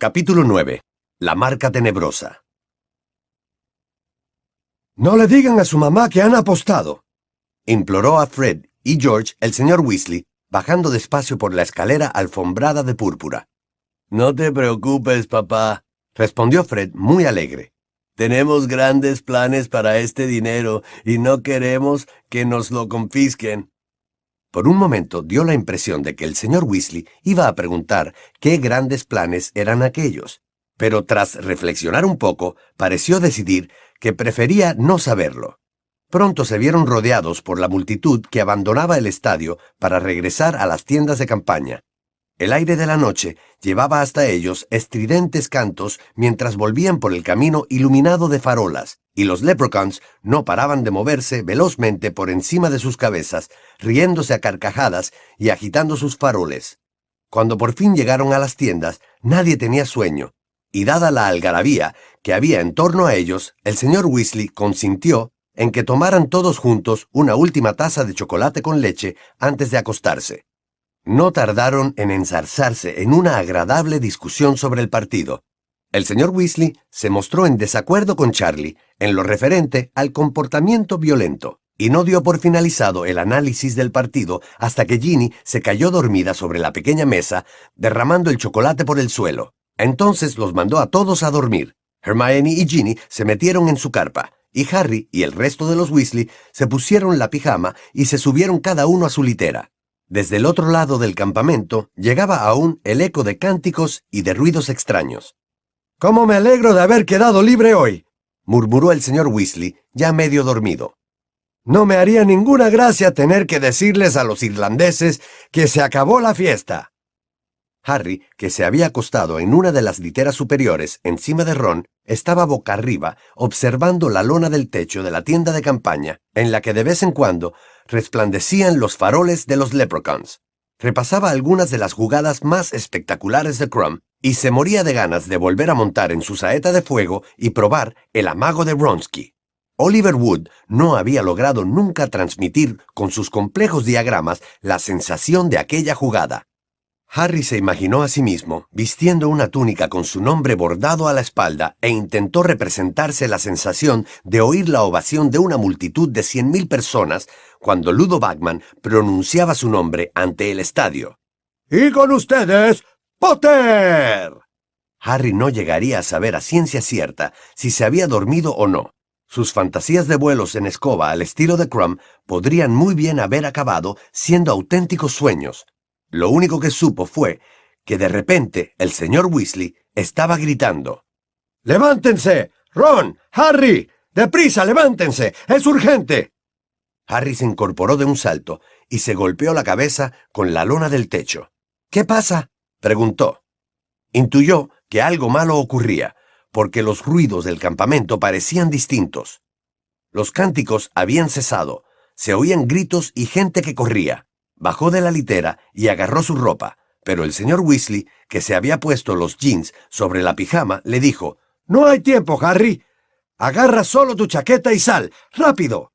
Capítulo 9. La marca tenebrosa. No le digan a su mamá que han apostado. Imploró a Fred y George el señor Weasley, bajando despacio por la escalera alfombrada de púrpura. No te preocupes, papá, respondió Fred muy alegre. Tenemos grandes planes para este dinero y no queremos que nos lo confisquen. Por un momento dio la impresión de que el señor Weasley iba a preguntar qué grandes planes eran aquellos, pero tras reflexionar un poco, pareció decidir que prefería no saberlo. Pronto se vieron rodeados por la multitud que abandonaba el estadio para regresar a las tiendas de campaña. El aire de la noche llevaba hasta ellos estridentes cantos mientras volvían por el camino iluminado de farolas, y los leprechauns no paraban de moverse velozmente por encima de sus cabezas, riéndose a carcajadas y agitando sus faroles. Cuando por fin llegaron a las tiendas, nadie tenía sueño, y dada la algarabía que había en torno a ellos, el señor Weasley consintió en que tomaran todos juntos una última taza de chocolate con leche antes de acostarse. No tardaron en ensarzarse en una agradable discusión sobre el partido. El señor Weasley se mostró en desacuerdo con Charlie en lo referente al comportamiento violento, y no dio por finalizado el análisis del partido hasta que Ginny se cayó dormida sobre la pequeña mesa, derramando el chocolate por el suelo. Entonces los mandó a todos a dormir. Hermione y Ginny se metieron en su carpa, y Harry y el resto de los Weasley se pusieron la pijama y se subieron cada uno a su litera. Desde el otro lado del campamento llegaba aún el eco de cánticos y de ruidos extraños. ¿Cómo me alegro de haber quedado libre hoy? murmuró el señor Weasley, ya medio dormido. No me haría ninguna gracia tener que decirles a los irlandeses que se acabó la fiesta. Harry, que se había acostado en una de las literas superiores encima de Ron, estaba boca arriba, observando la lona del techo de la tienda de campaña, en la que de vez en cuando resplandecían los faroles de los leprechauns. Repasaba algunas de las jugadas más espectaculares de Crumb y se moría de ganas de volver a montar en su saeta de fuego y probar el amago de Bronsky. Oliver Wood no había logrado nunca transmitir con sus complejos diagramas la sensación de aquella jugada. Harry se imaginó a sí mismo vistiendo una túnica con su nombre bordado a la espalda e intentó representarse la sensación de oír la ovación de una multitud de cien mil personas cuando Ludo Bagman pronunciaba su nombre ante el estadio. Y con ustedes, Potter. Harry no llegaría a saber a ciencia cierta si se había dormido o no. Sus fantasías de vuelos en escoba al estilo de Crumb podrían muy bien haber acabado siendo auténticos sueños, lo único que supo fue que de repente el señor Weasley estaba gritando. ¡Levántense! ¡Ron! ¡Harry! ¡Deprisa, levántense! ¡Es urgente! Harry se incorporó de un salto y se golpeó la cabeza con la lona del techo. ¿Qué pasa? preguntó. Intuyó que algo malo ocurría, porque los ruidos del campamento parecían distintos. Los cánticos habían cesado, se oían gritos y gente que corría. Bajó de la litera y agarró su ropa, pero el señor Weasley, que se había puesto los jeans sobre la pijama, le dijo, No hay tiempo, Harry. Agarra solo tu chaqueta y sal. ¡Rápido!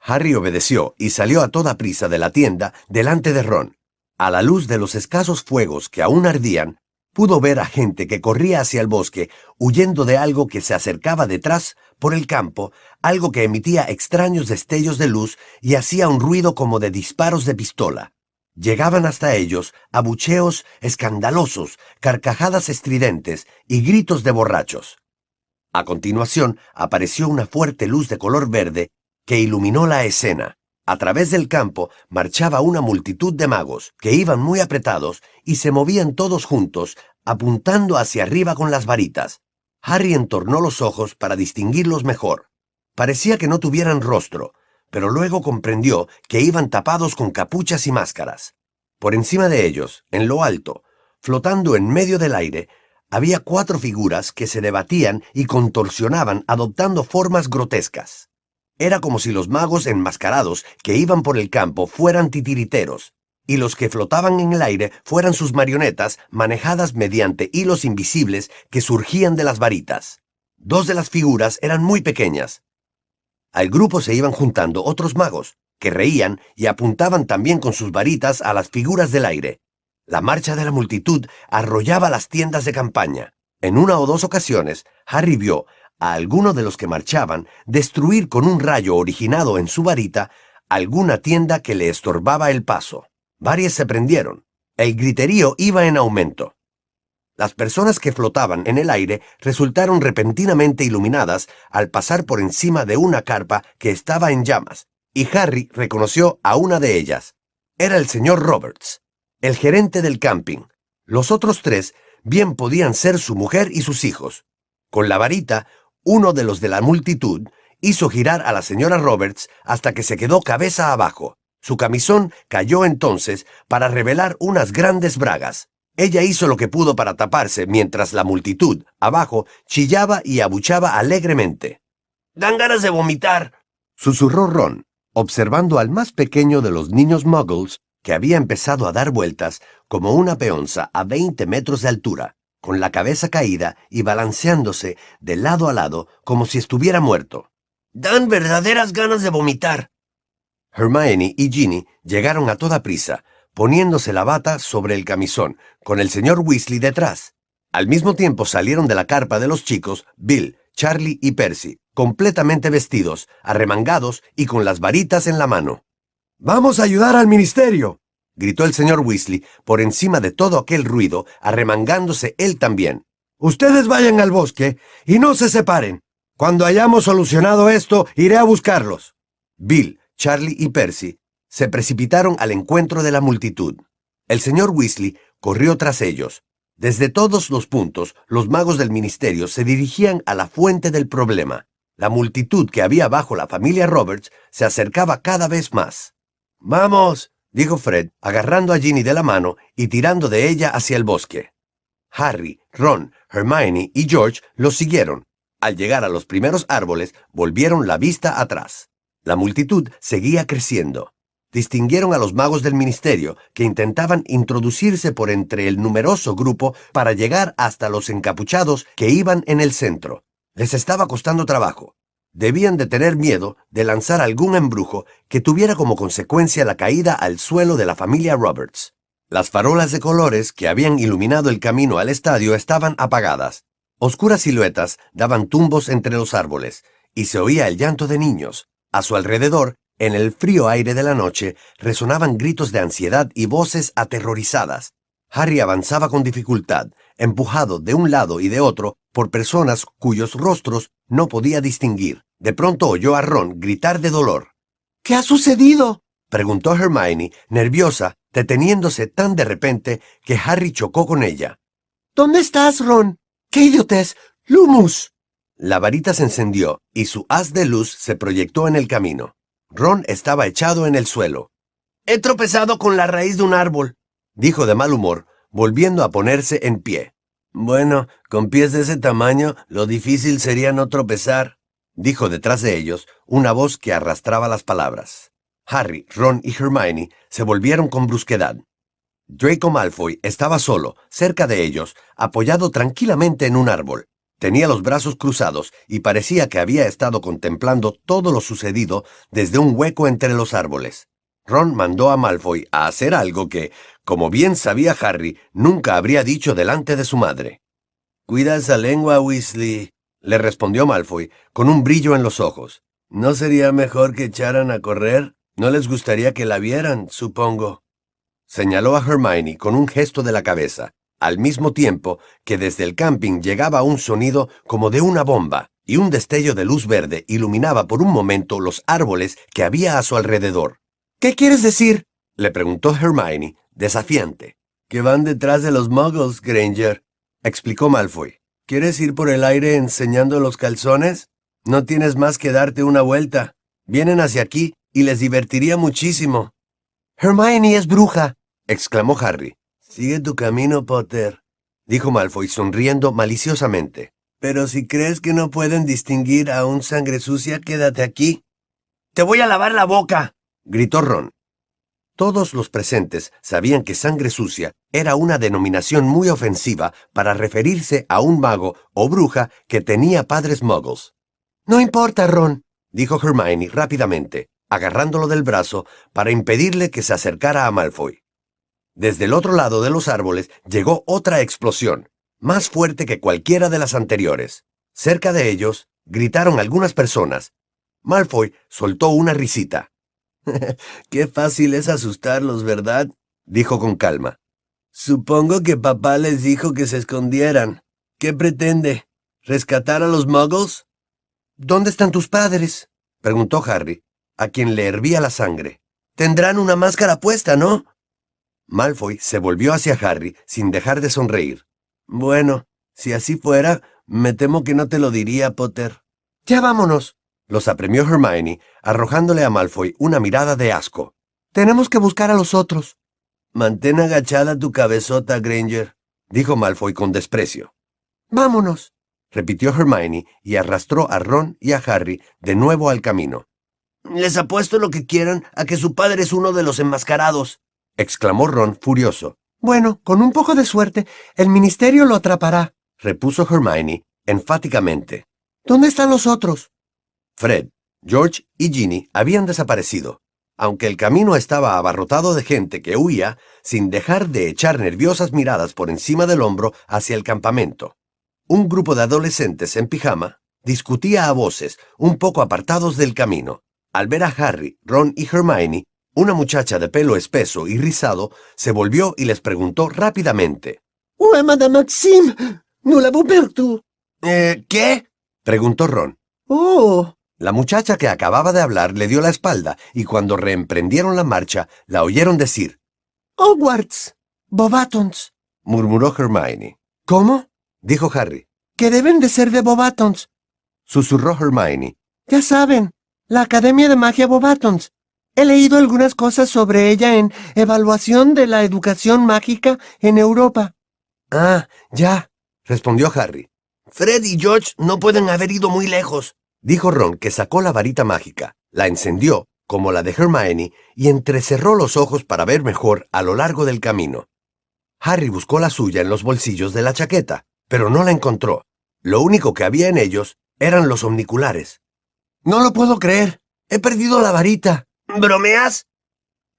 Harry obedeció y salió a toda prisa de la tienda delante de Ron. A la luz de los escasos fuegos que aún ardían, pudo ver a gente que corría hacia el bosque, huyendo de algo que se acercaba detrás por el campo, algo que emitía extraños destellos de luz y hacía un ruido como de disparos de pistola. Llegaban hasta ellos abucheos escandalosos, carcajadas estridentes y gritos de borrachos. A continuación apareció una fuerte luz de color verde que iluminó la escena. A través del campo marchaba una multitud de magos, que iban muy apretados y se movían todos juntos, apuntando hacia arriba con las varitas. Harry entornó los ojos para distinguirlos mejor. Parecía que no tuvieran rostro, pero luego comprendió que iban tapados con capuchas y máscaras. Por encima de ellos, en lo alto, flotando en medio del aire, había cuatro figuras que se debatían y contorsionaban adoptando formas grotescas. Era como si los magos enmascarados que iban por el campo fueran titiriteros, y los que flotaban en el aire fueran sus marionetas manejadas mediante hilos invisibles que surgían de las varitas. Dos de las figuras eran muy pequeñas. Al grupo se iban juntando otros magos, que reían y apuntaban también con sus varitas a las figuras del aire. La marcha de la multitud arrollaba las tiendas de campaña. En una o dos ocasiones, Harry vio a alguno de los que marchaban destruir con un rayo originado en su varita alguna tienda que le estorbaba el paso. Varias se prendieron. El griterío iba en aumento. Las personas que flotaban en el aire resultaron repentinamente iluminadas al pasar por encima de una carpa que estaba en llamas, y Harry reconoció a una de ellas. Era el señor Roberts, el gerente del camping. Los otros tres bien podían ser su mujer y sus hijos. Con la varita, uno de los de la multitud hizo girar a la señora Roberts hasta que se quedó cabeza abajo. Su camisón cayó entonces para revelar unas grandes bragas. Ella hizo lo que pudo para taparse mientras la multitud, abajo, chillaba y abuchaba alegremente. Dan ganas de vomitar, susurró Ron, observando al más pequeño de los niños muggles que había empezado a dar vueltas como una peonza a 20 metros de altura, con la cabeza caída y balanceándose de lado a lado como si estuviera muerto. Dan verdaderas ganas de vomitar. Hermione y Ginny llegaron a toda prisa, poniéndose la bata sobre el camisón, con el señor Weasley detrás. Al mismo tiempo salieron de la carpa de los chicos Bill, Charlie y Percy, completamente vestidos, arremangados y con las varitas en la mano. Vamos a ayudar al ministerio, gritó el señor Weasley por encima de todo aquel ruido, arremangándose él también. Ustedes vayan al bosque y no se separen. Cuando hayamos solucionado esto, iré a buscarlos. Bill, Charlie y Percy se precipitaron al encuentro de la multitud. El señor Weasley corrió tras ellos. Desde todos los puntos, los magos del ministerio se dirigían a la fuente del problema. La multitud que había bajo la familia Roberts se acercaba cada vez más. Vamos, dijo Fred, agarrando a Ginny de la mano y tirando de ella hacia el bosque. Harry, Ron, Hermione y George los siguieron. Al llegar a los primeros árboles, volvieron la vista atrás. La multitud seguía creciendo. Distinguieron a los magos del ministerio que intentaban introducirse por entre el numeroso grupo para llegar hasta los encapuchados que iban en el centro. Les estaba costando trabajo debían de tener miedo de lanzar algún embrujo que tuviera como consecuencia la caída al suelo de la familia Roberts. Las farolas de colores que habían iluminado el camino al estadio estaban apagadas. Oscuras siluetas daban tumbos entre los árboles, y se oía el llanto de niños. A su alrededor, en el frío aire de la noche, resonaban gritos de ansiedad y voces aterrorizadas. Harry avanzaba con dificultad, empujado de un lado y de otro por personas cuyos rostros no podía distinguir. De pronto oyó a Ron gritar de dolor. ¿Qué ha sucedido? preguntó Hermione, nerviosa, deteniéndose tan de repente que Harry chocó con ella. ¿Dónde estás, Ron? ¡Qué idiotez! ¡Lumus! La varita se encendió y su haz de luz se proyectó en el camino. Ron estaba echado en el suelo. He tropezado con la raíz de un árbol, dijo de mal humor, volviendo a ponerse en pie. Bueno, con pies de ese tamaño, lo difícil sería no tropezar, dijo detrás de ellos una voz que arrastraba las palabras. Harry, Ron y Hermione se volvieron con brusquedad. Draco Malfoy estaba solo, cerca de ellos, apoyado tranquilamente en un árbol. Tenía los brazos cruzados y parecía que había estado contemplando todo lo sucedido desde un hueco entre los árboles. Ron mandó a Malfoy a hacer algo que, como bien sabía Harry, nunca habría dicho delante de su madre. Cuida esa lengua, Weasley, le respondió Malfoy, con un brillo en los ojos. ¿No sería mejor que echaran a correr? No les gustaría que la vieran, supongo. Señaló a Hermione con un gesto de la cabeza, al mismo tiempo que desde el camping llegaba un sonido como de una bomba, y un destello de luz verde iluminaba por un momento los árboles que había a su alrededor. ¿Qué quieres decir? le preguntó Hermione, desafiante. Que van detrás de los muggles, Granger, explicó Malfoy. ¿Quieres ir por el aire enseñando los calzones? No tienes más que darte una vuelta. Vienen hacia aquí y les divertiría muchísimo. Hermione es bruja, exclamó Harry. Sigue tu camino, Potter, dijo Malfoy sonriendo maliciosamente. Pero si crees que no pueden distinguir a un sangre sucia, quédate aquí. Te voy a lavar la boca, gritó Ron. Todos los presentes sabían que sangre sucia era una denominación muy ofensiva para referirse a un mago o bruja que tenía padres muggles. No importa, Ron, dijo Hermione rápidamente, agarrándolo del brazo para impedirle que se acercara a Malfoy. Desde el otro lado de los árboles llegó otra explosión, más fuerte que cualquiera de las anteriores. Cerca de ellos gritaron algunas personas. Malfoy soltó una risita. Qué fácil es asustarlos, ¿verdad? dijo con calma. Supongo que papá les dijo que se escondieran. ¿Qué pretende? ¿Rescatar a los muggles? ¿Dónde están tus padres? preguntó Harry, a quien le hervía la sangre. Tendrán una máscara puesta, ¿no? Malfoy se volvió hacia Harry sin dejar de sonreír. Bueno, si así fuera, me temo que no te lo diría, Potter. Ya vámonos, los apremió Hermione, arrojándole a Malfoy una mirada de asco. Tenemos que buscar a los otros. Mantén agachada tu cabezota, Granger, dijo Malfoy con desprecio. Vámonos, repitió Hermione y arrastró a Ron y a Harry de nuevo al camino. Les apuesto lo que quieran a que su padre es uno de los enmascarados, exclamó Ron furioso. Bueno, con un poco de suerte, el ministerio lo atrapará, repuso Hermione enfáticamente. ¿Dónde están los otros? Fred, George y Ginny habían desaparecido, aunque el camino estaba abarrotado de gente que huía sin dejar de echar nerviosas miradas por encima del hombro hacia el campamento. Un grupo de adolescentes en pijama discutía a voces, un poco apartados del camino. Al ver a Harry, Ron y Hermione, una muchacha de pelo espeso y rizado se volvió y les preguntó rápidamente. «¡Oh, Madame Maxime! ¿No la perdu?» ¿Eh, qué? preguntó Ron. ¡Oh! La muchacha que acababa de hablar le dio la espalda y cuando reemprendieron la marcha la oyeron decir. «Hogwarts. Bobatons», murmuró Hermione. ¿Cómo? dijo Harry. Que deben de ser de Bobatons. Susurró Hermione. Ya saben, la Academia de Magia Bobatons. He leído algunas cosas sobre ella en Evaluación de la Educación Mágica en Europa. Ah, ya, respondió Harry. Fred y George no pueden haber ido muy lejos, dijo Ron, que sacó la varita mágica, la encendió, como la de Hermione, y entrecerró los ojos para ver mejor a lo largo del camino. Harry buscó la suya en los bolsillos de la chaqueta, pero no la encontró. Lo único que había en ellos eran los omniculares. No lo puedo creer. He perdido la varita. ¿Bromeas?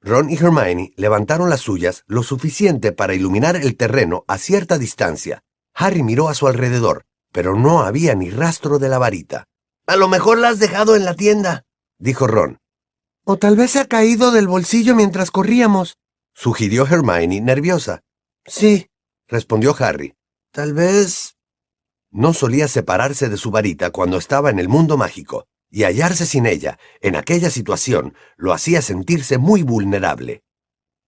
Ron y Hermione levantaron las suyas lo suficiente para iluminar el terreno a cierta distancia. Harry miró a su alrededor, pero no había ni rastro de la varita. A lo mejor la has dejado en la tienda, dijo Ron. O tal vez se ha caído del bolsillo mientras corríamos, sugirió Hermione nerviosa. Sí, respondió Harry. Tal vez... No solía separarse de su varita cuando estaba en el mundo mágico, y hallarse sin ella, en aquella situación, lo hacía sentirse muy vulnerable.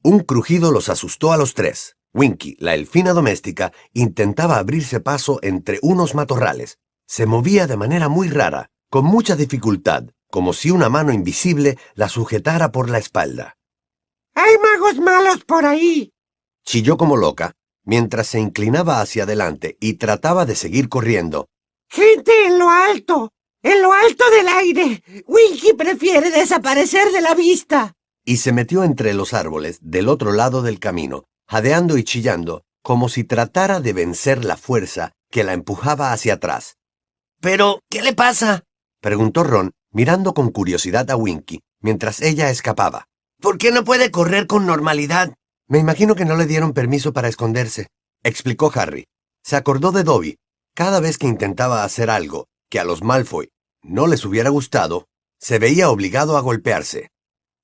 Un crujido los asustó a los tres. Winky, la elfina doméstica, intentaba abrirse paso entre unos matorrales. Se movía de manera muy rara, con mucha dificultad, como si una mano invisible la sujetara por la espalda. ¡Hay magos malos por ahí! Chilló como loca, mientras se inclinaba hacia adelante y trataba de seguir corriendo. ¡Gente en lo alto! ¡En lo alto del aire! Winky prefiere desaparecer de la vista. Y se metió entre los árboles del otro lado del camino, jadeando y chillando, como si tratara de vencer la fuerza que la empujaba hacia atrás. ¿Pero qué le pasa? preguntó Ron, mirando con curiosidad a Winky, mientras ella escapaba. ¿Por qué no puede correr con normalidad? Me imagino que no le dieron permiso para esconderse, explicó Harry. Se acordó de Dobby. Cada vez que intentaba hacer algo que a los Malfoy no les hubiera gustado, se veía obligado a golpearse.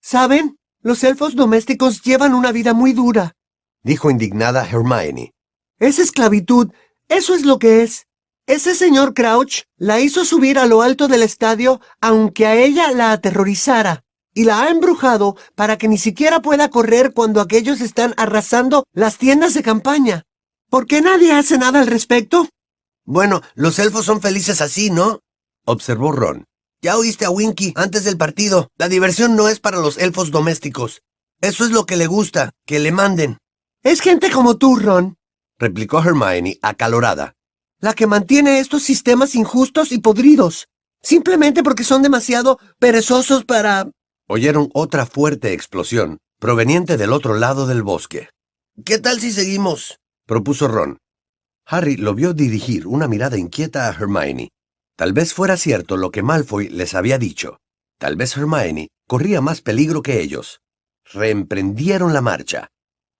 ¿Saben? Los elfos domésticos llevan una vida muy dura, dijo indignada Hermione. Es esclavitud, eso es lo que es. Ese señor Crouch la hizo subir a lo alto del estadio aunque a ella la aterrorizara, y la ha embrujado para que ni siquiera pueda correr cuando aquellos están arrasando las tiendas de campaña. ¿Por qué nadie hace nada al respecto? Bueno, los elfos son felices así, ¿no? observó Ron. Ya oíste a Winky antes del partido. La diversión no es para los elfos domésticos. Eso es lo que le gusta, que le manden. Es gente como tú, Ron, replicó Hermione acalorada, la que mantiene estos sistemas injustos y podridos, simplemente porque son demasiado perezosos para... Oyeron otra fuerte explosión, proveniente del otro lado del bosque. ¿Qué tal si seguimos? propuso Ron. Harry lo vio dirigir una mirada inquieta a Hermione. Tal vez fuera cierto lo que Malfoy les había dicho. Tal vez Hermione corría más peligro que ellos. Reemprendieron la marcha.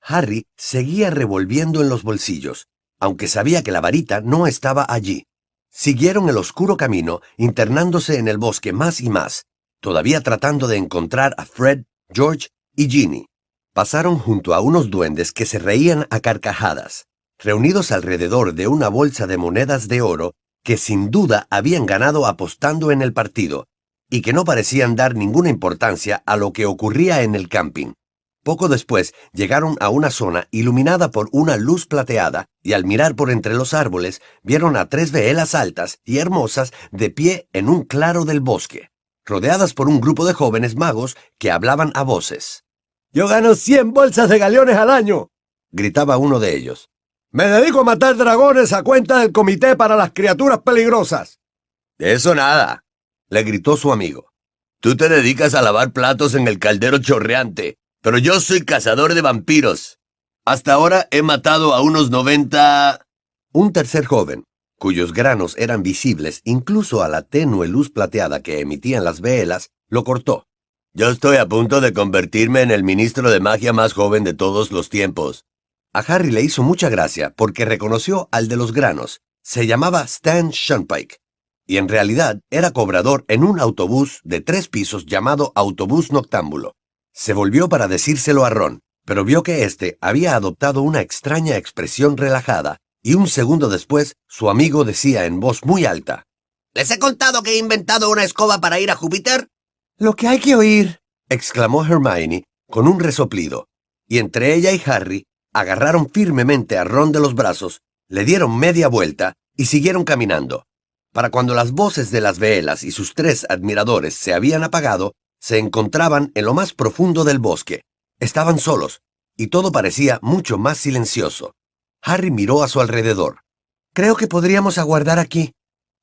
Harry seguía revolviendo en los bolsillos, aunque sabía que la varita no estaba allí. Siguieron el oscuro camino, internándose en el bosque más y más, todavía tratando de encontrar a Fred, George y Ginny. Pasaron junto a unos duendes que se reían a carcajadas, reunidos alrededor de una bolsa de monedas de oro que sin duda habían ganado apostando en el partido, y que no parecían dar ninguna importancia a lo que ocurría en el camping. Poco después llegaron a una zona iluminada por una luz plateada y al mirar por entre los árboles vieron a tres velas altas y hermosas de pie en un claro del bosque, rodeadas por un grupo de jóvenes magos que hablaban a voces. Yo gano cien bolsas de galeones al año, gritaba uno de ellos. Me dedico a matar dragones a cuenta del Comité para las Criaturas Peligrosas. De eso nada, le gritó su amigo. Tú te dedicas a lavar platos en el caldero chorreante pero yo soy cazador de vampiros. Hasta ahora he matado a unos 90... Un tercer joven, cuyos granos eran visibles incluso a la tenue luz plateada que emitían las velas, lo cortó. Yo estoy a punto de convertirme en el ministro de magia más joven de todos los tiempos. A Harry le hizo mucha gracia porque reconoció al de los granos. Se llamaba Stan Shunpike y en realidad era cobrador en un autobús de tres pisos llamado Autobús Noctámbulo. Se volvió para decírselo a Ron, pero vio que éste había adoptado una extraña expresión relajada, y un segundo después su amigo decía en voz muy alta, ¿Les he contado que he inventado una escoba para ir a Júpiter? Lo que hay que oír, exclamó Hermione con un resoplido, y entre ella y Harry agarraron firmemente a Ron de los brazos, le dieron media vuelta y siguieron caminando. Para cuando las voces de las velas y sus tres admiradores se habían apagado, se encontraban en lo más profundo del bosque. Estaban solos, y todo parecía mucho más silencioso. Harry miró a su alrededor. Creo que podríamos aguardar aquí.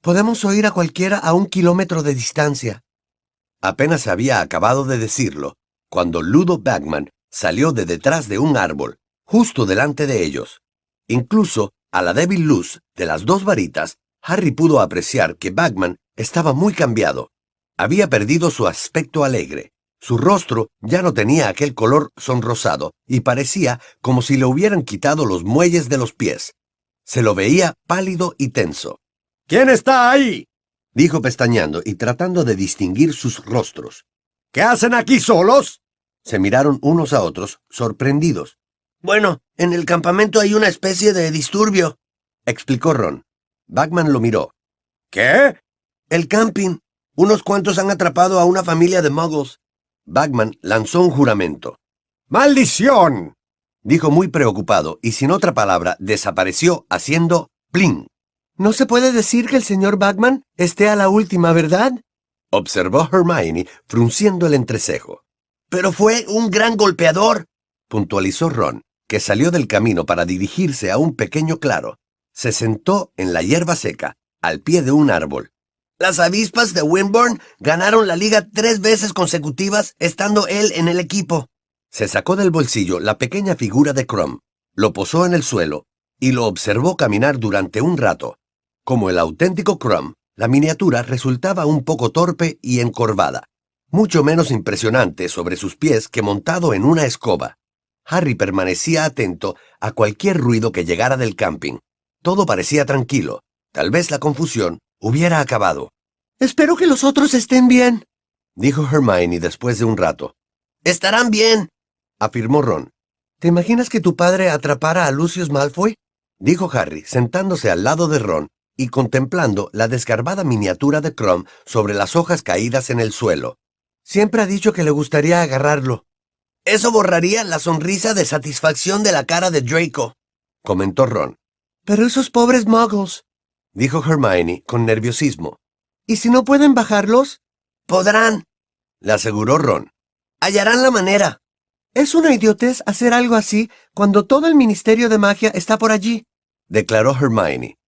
Podemos oír a cualquiera a un kilómetro de distancia. Apenas había acabado de decirlo, cuando Ludo Bagman salió de detrás de un árbol, justo delante de ellos. Incluso, a la débil luz de las dos varitas, Harry pudo apreciar que Bagman estaba muy cambiado. Había perdido su aspecto alegre. Su rostro ya no tenía aquel color sonrosado y parecía como si le hubieran quitado los muelles de los pies. Se lo veía pálido y tenso. ¿Quién está ahí? dijo pestañeando y tratando de distinguir sus rostros. ¿Qué hacen aquí solos? Se miraron unos a otros, sorprendidos. Bueno, en el campamento hay una especie de disturbio, explicó Ron. Bagman lo miró. ¿Qué? El camping. Unos cuantos han atrapado a una familia de muggles. Bagman lanzó un juramento. ¡Maldición! dijo muy preocupado y sin otra palabra desapareció haciendo plin. No se puede decir que el señor Bagman esté a la última, ¿verdad? observó Hermione frunciendo el entrecejo. Pero fue un gran golpeador, puntualizó Ron, que salió del camino para dirigirse a un pequeño claro. Se sentó en la hierba seca, al pie de un árbol, las avispas de Winburn ganaron la liga tres veces consecutivas estando él en el equipo. Se sacó del bolsillo la pequeña figura de Crumb, lo posó en el suelo y lo observó caminar durante un rato. Como el auténtico Crumb, la miniatura resultaba un poco torpe y encorvada, mucho menos impresionante sobre sus pies que montado en una escoba. Harry permanecía atento a cualquier ruido que llegara del camping. Todo parecía tranquilo. Tal vez la confusión hubiera acabado. Espero que los otros estén bien, dijo Hermione después de un rato. Estarán bien, afirmó Ron. ¿Te imaginas que tu padre atrapara a Lucius Malfoy? dijo Harry, sentándose al lado de Ron y contemplando la desgarbada miniatura de Crumb sobre las hojas caídas en el suelo. Siempre ha dicho que le gustaría agarrarlo. Eso borraría la sonrisa de satisfacción de la cara de Draco, comentó Ron. Pero esos pobres muggles, dijo Hermione con nerviosismo. ¿Y si no pueden bajarlos? Podrán, le aseguró Ron. Hallarán la manera. Es una idiotez hacer algo así cuando todo el Ministerio de Magia está por allí, declaró Hermione.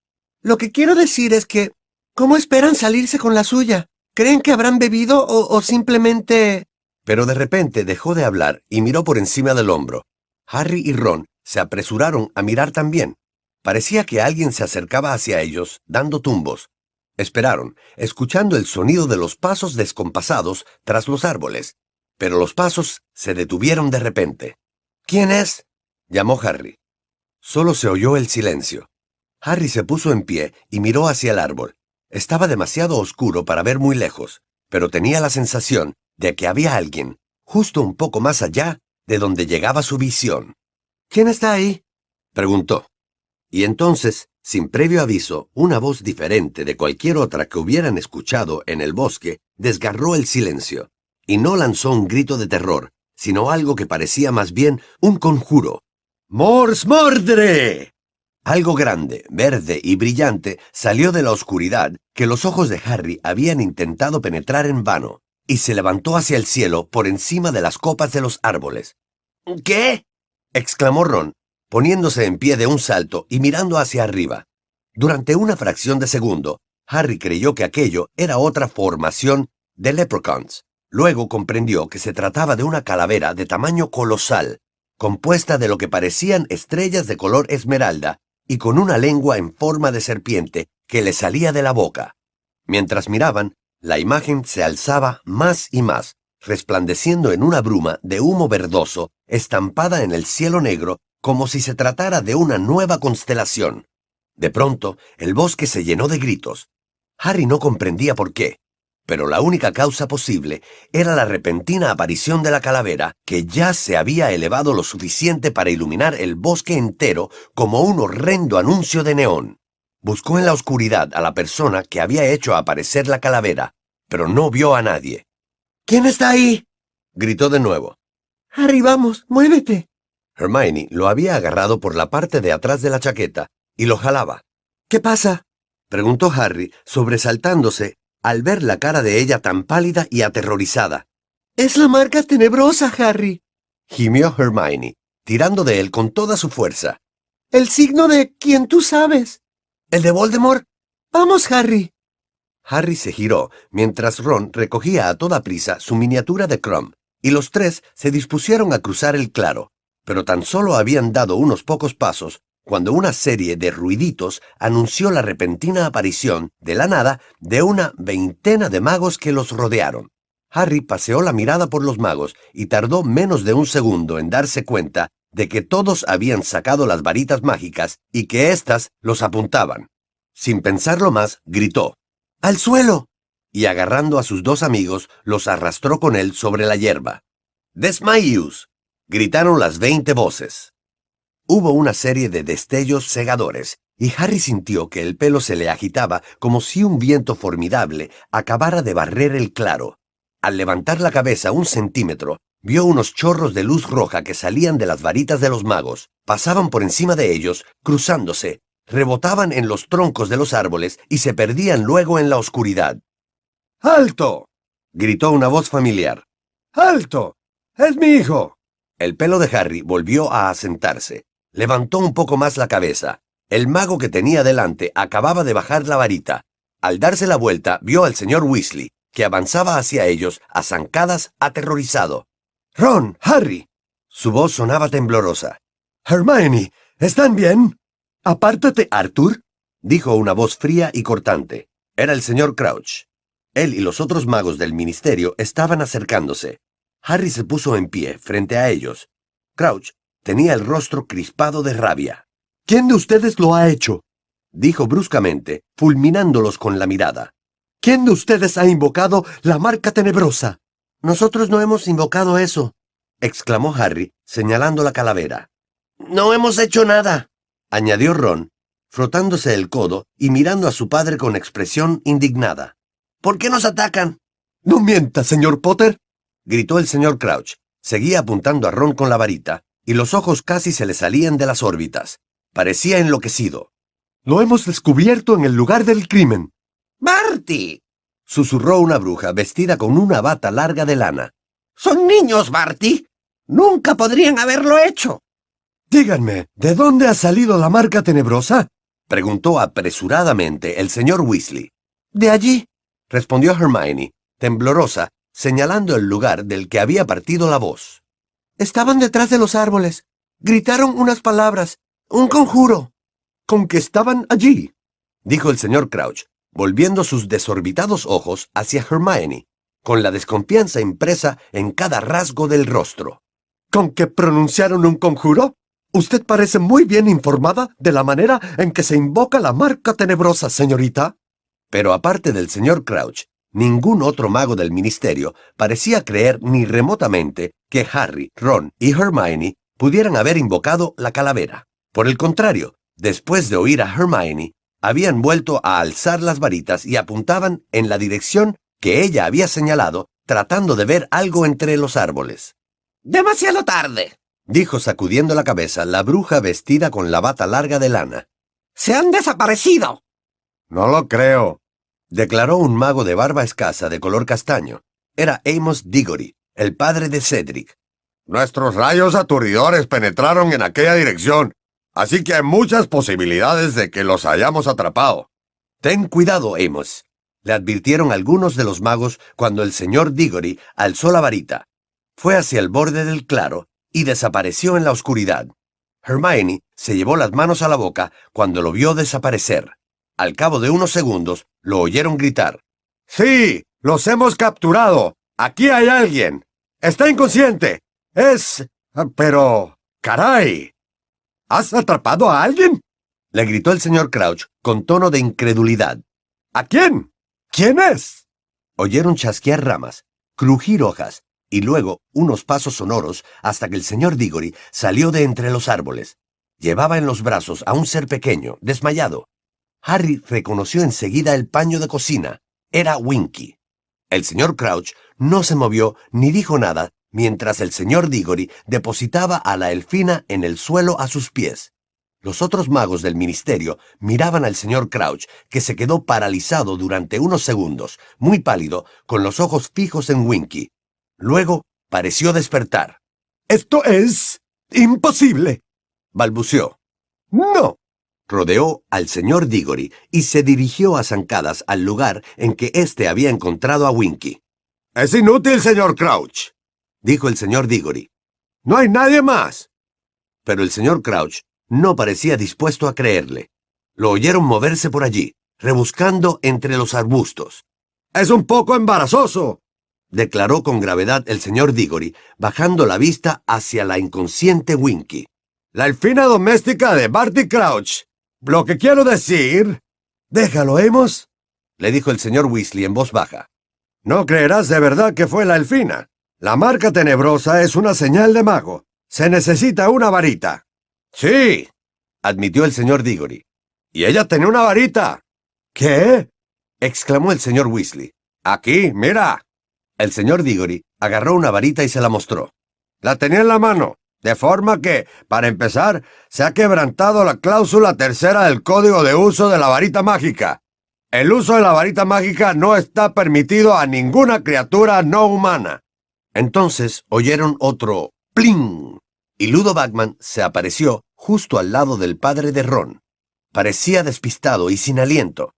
Lo que quiero decir es que, ¿cómo esperan salirse con la suya? ¿Creen que habrán bebido o, o simplemente... Pero de repente dejó de hablar y miró por encima del hombro. Harry y Ron se apresuraron a mirar también. Parecía que alguien se acercaba hacia ellos, dando tumbos. Esperaron, escuchando el sonido de los pasos descompasados tras los árboles, pero los pasos se detuvieron de repente. ¿Quién es? llamó Harry. Solo se oyó el silencio. Harry se puso en pie y miró hacia el árbol. Estaba demasiado oscuro para ver muy lejos, pero tenía la sensación de que había alguien, justo un poco más allá de donde llegaba su visión. ¿Quién está ahí? preguntó. Y entonces, sin previo aviso, una voz diferente de cualquier otra que hubieran escuchado en el bosque desgarró el silencio, y no lanzó un grito de terror, sino algo que parecía más bien un conjuro. ¡Mors mordre! Algo grande, verde y brillante salió de la oscuridad que los ojos de Harry habían intentado penetrar en vano, y se levantó hacia el cielo por encima de las copas de los árboles. ¿Qué? exclamó Ron, poniéndose en pie de un salto y mirando hacia arriba. Durante una fracción de segundo, Harry creyó que aquello era otra formación de leprechauns. Luego comprendió que se trataba de una calavera de tamaño colosal, compuesta de lo que parecían estrellas de color esmeralda y con una lengua en forma de serpiente que le salía de la boca. Mientras miraban, la imagen se alzaba más y más, resplandeciendo en una bruma de humo verdoso estampada en el cielo negro como si se tratara de una nueva constelación. De pronto, el bosque se llenó de gritos. Harry no comprendía por qué, pero la única causa posible era la repentina aparición de la calavera, que ya se había elevado lo suficiente para iluminar el bosque entero como un horrendo anuncio de neón. Buscó en la oscuridad a la persona que había hecho aparecer la calavera, pero no vio a nadie. ¿Quién está ahí? gritó de nuevo. Harry, vamos, muévete. Hermione lo había agarrado por la parte de atrás de la chaqueta y lo jalaba. ¿Qué pasa? preguntó Harry, sobresaltándose al ver la cara de ella tan pálida y aterrorizada. Es la marca tenebrosa, Harry. Gimió Hermione, tirando de él con toda su fuerza. El signo de quien tú sabes. ¿El de Voldemort? Vamos, Harry. Harry se giró mientras Ron recogía a toda prisa su miniatura de Crumb, y los tres se dispusieron a cruzar el claro pero tan solo habían dado unos pocos pasos cuando una serie de ruiditos anunció la repentina aparición, de la nada, de una veintena de magos que los rodearon. Harry paseó la mirada por los magos y tardó menos de un segundo en darse cuenta de que todos habían sacado las varitas mágicas y que éstas los apuntaban. Sin pensarlo más, gritó, ¡Al suelo! y agarrando a sus dos amigos, los arrastró con él sobre la hierba. Desmayus, gritaron las veinte voces. Hubo una serie de destellos cegadores, y Harry sintió que el pelo se le agitaba como si un viento formidable acabara de barrer el claro. Al levantar la cabeza un centímetro, vio unos chorros de luz roja que salían de las varitas de los magos, pasaban por encima de ellos, cruzándose, rebotaban en los troncos de los árboles y se perdían luego en la oscuridad. ¡Alto! gritó una voz familiar. ¡Alto! ¡Es mi hijo! El pelo de Harry volvió a asentarse. Levantó un poco más la cabeza. El mago que tenía delante acababa de bajar la varita. Al darse la vuelta, vio al señor Weasley, que avanzaba hacia ellos a zancadas, aterrorizado. Ron, Harry. Su voz sonaba temblorosa. Hermione, ¿están bien? Apártate, Arthur, dijo una voz fría y cortante. Era el señor Crouch. Él y los otros magos del ministerio estaban acercándose. Harry se puso en pie frente a ellos. Crouch tenía el rostro crispado de rabia. ¿Quién de ustedes lo ha hecho? dijo bruscamente, fulminándolos con la mirada. ¿Quién de ustedes ha invocado la marca tenebrosa? Nosotros no hemos invocado eso, exclamó Harry, señalando la calavera. No hemos hecho nada, añadió Ron, frotándose el codo y mirando a su padre con expresión indignada. ¿Por qué nos atacan? No mienta, señor Potter gritó el señor Crouch. Seguía apuntando a Ron con la varita, y los ojos casi se le salían de las órbitas. Parecía enloquecido. Lo hemos descubierto en el lugar del crimen. ¡Barty! susurró una bruja vestida con una bata larga de lana. Son niños, Barty. Nunca podrían haberlo hecho. Díganme, ¿de dónde ha salido la marca tenebrosa? preguntó apresuradamente el señor Weasley. De allí, respondió Hermione, temblorosa señalando el lugar del que había partido la voz. Estaban detrás de los árboles. Gritaron unas palabras, un conjuro. Con que estaban allí, dijo el señor Crouch, volviendo sus desorbitados ojos hacia Hermione, con la desconfianza impresa en cada rasgo del rostro. ¿Con que pronunciaron un conjuro? Usted parece muy bien informada de la manera en que se invoca la marca tenebrosa, señorita. Pero aparte del señor Crouch, ningún otro mago del ministerio parecía creer ni remotamente que Harry, Ron y Hermione pudieran haber invocado la calavera. Por el contrario, después de oír a Hermione, habían vuelto a alzar las varitas y apuntaban en la dirección que ella había señalado, tratando de ver algo entre los árboles. Demasiado tarde, dijo sacudiendo la cabeza la bruja vestida con la bata larga de lana. Se han desaparecido. No lo creo, declaró un mago de barba escasa de color castaño. Era Amos Diggory, el padre de Cedric. Nuestros rayos aturdidores penetraron en aquella dirección, así que hay muchas posibilidades de que los hayamos atrapado. Ten cuidado, Amos, le advirtieron algunos de los magos cuando el señor Diggory alzó la varita. Fue hacia el borde del claro y desapareció en la oscuridad. Hermione se llevó las manos a la boca cuando lo vio desaparecer. Al cabo de unos segundos, lo oyeron gritar. Sí, los hemos capturado. Aquí hay alguien. Está inconsciente. Es... Pero... Caray. ¿Has atrapado a alguien? Le gritó el señor Crouch con tono de incredulidad. ¿A quién? ¿Quién es? Oyeron chasquear ramas, crujir hojas y luego unos pasos sonoros hasta que el señor Diggory salió de entre los árboles. Llevaba en los brazos a un ser pequeño, desmayado. Harry reconoció enseguida el paño de cocina. Era Winky. El señor Crouch no se movió ni dijo nada mientras el señor Diggory depositaba a la elfina en el suelo a sus pies. Los otros magos del ministerio miraban al señor Crouch, que se quedó paralizado durante unos segundos, muy pálido, con los ojos fijos en Winky. Luego pareció despertar. Esto es imposible. balbuceó. No. Rodeó al señor Diggory y se dirigió a zancadas al lugar en que éste había encontrado a Winky. Es inútil, señor Crouch, dijo el señor Diggory. No hay nadie más. Pero el señor Crouch no parecía dispuesto a creerle. Lo oyeron moverse por allí, rebuscando entre los arbustos. Es un poco embarazoso, declaró con gravedad el señor Diggory, bajando la vista hacia la inconsciente Winky. La elfina doméstica de Barty Crouch. Lo que quiero decir... Déjalo, hemos, le dijo el señor Weasley en voz baja. No creerás de verdad que fue la elfina. La marca tenebrosa es una señal de mago. Se necesita una varita. Sí, admitió el señor Diggory. Y ella tenía una varita. ¿Qué? exclamó el señor Weasley. Aquí, mira. El señor Diggory agarró una varita y se la mostró. La tenía en la mano, de forma que, para empezar, se ha quebrantado la cláusula tercera del código de uso de la varita mágica. El uso de la varita mágica no está permitido a ninguna criatura no humana. Entonces oyeron otro ¡pling! y Ludo Bagman se apareció justo al lado del padre de Ron. Parecía despistado y sin aliento.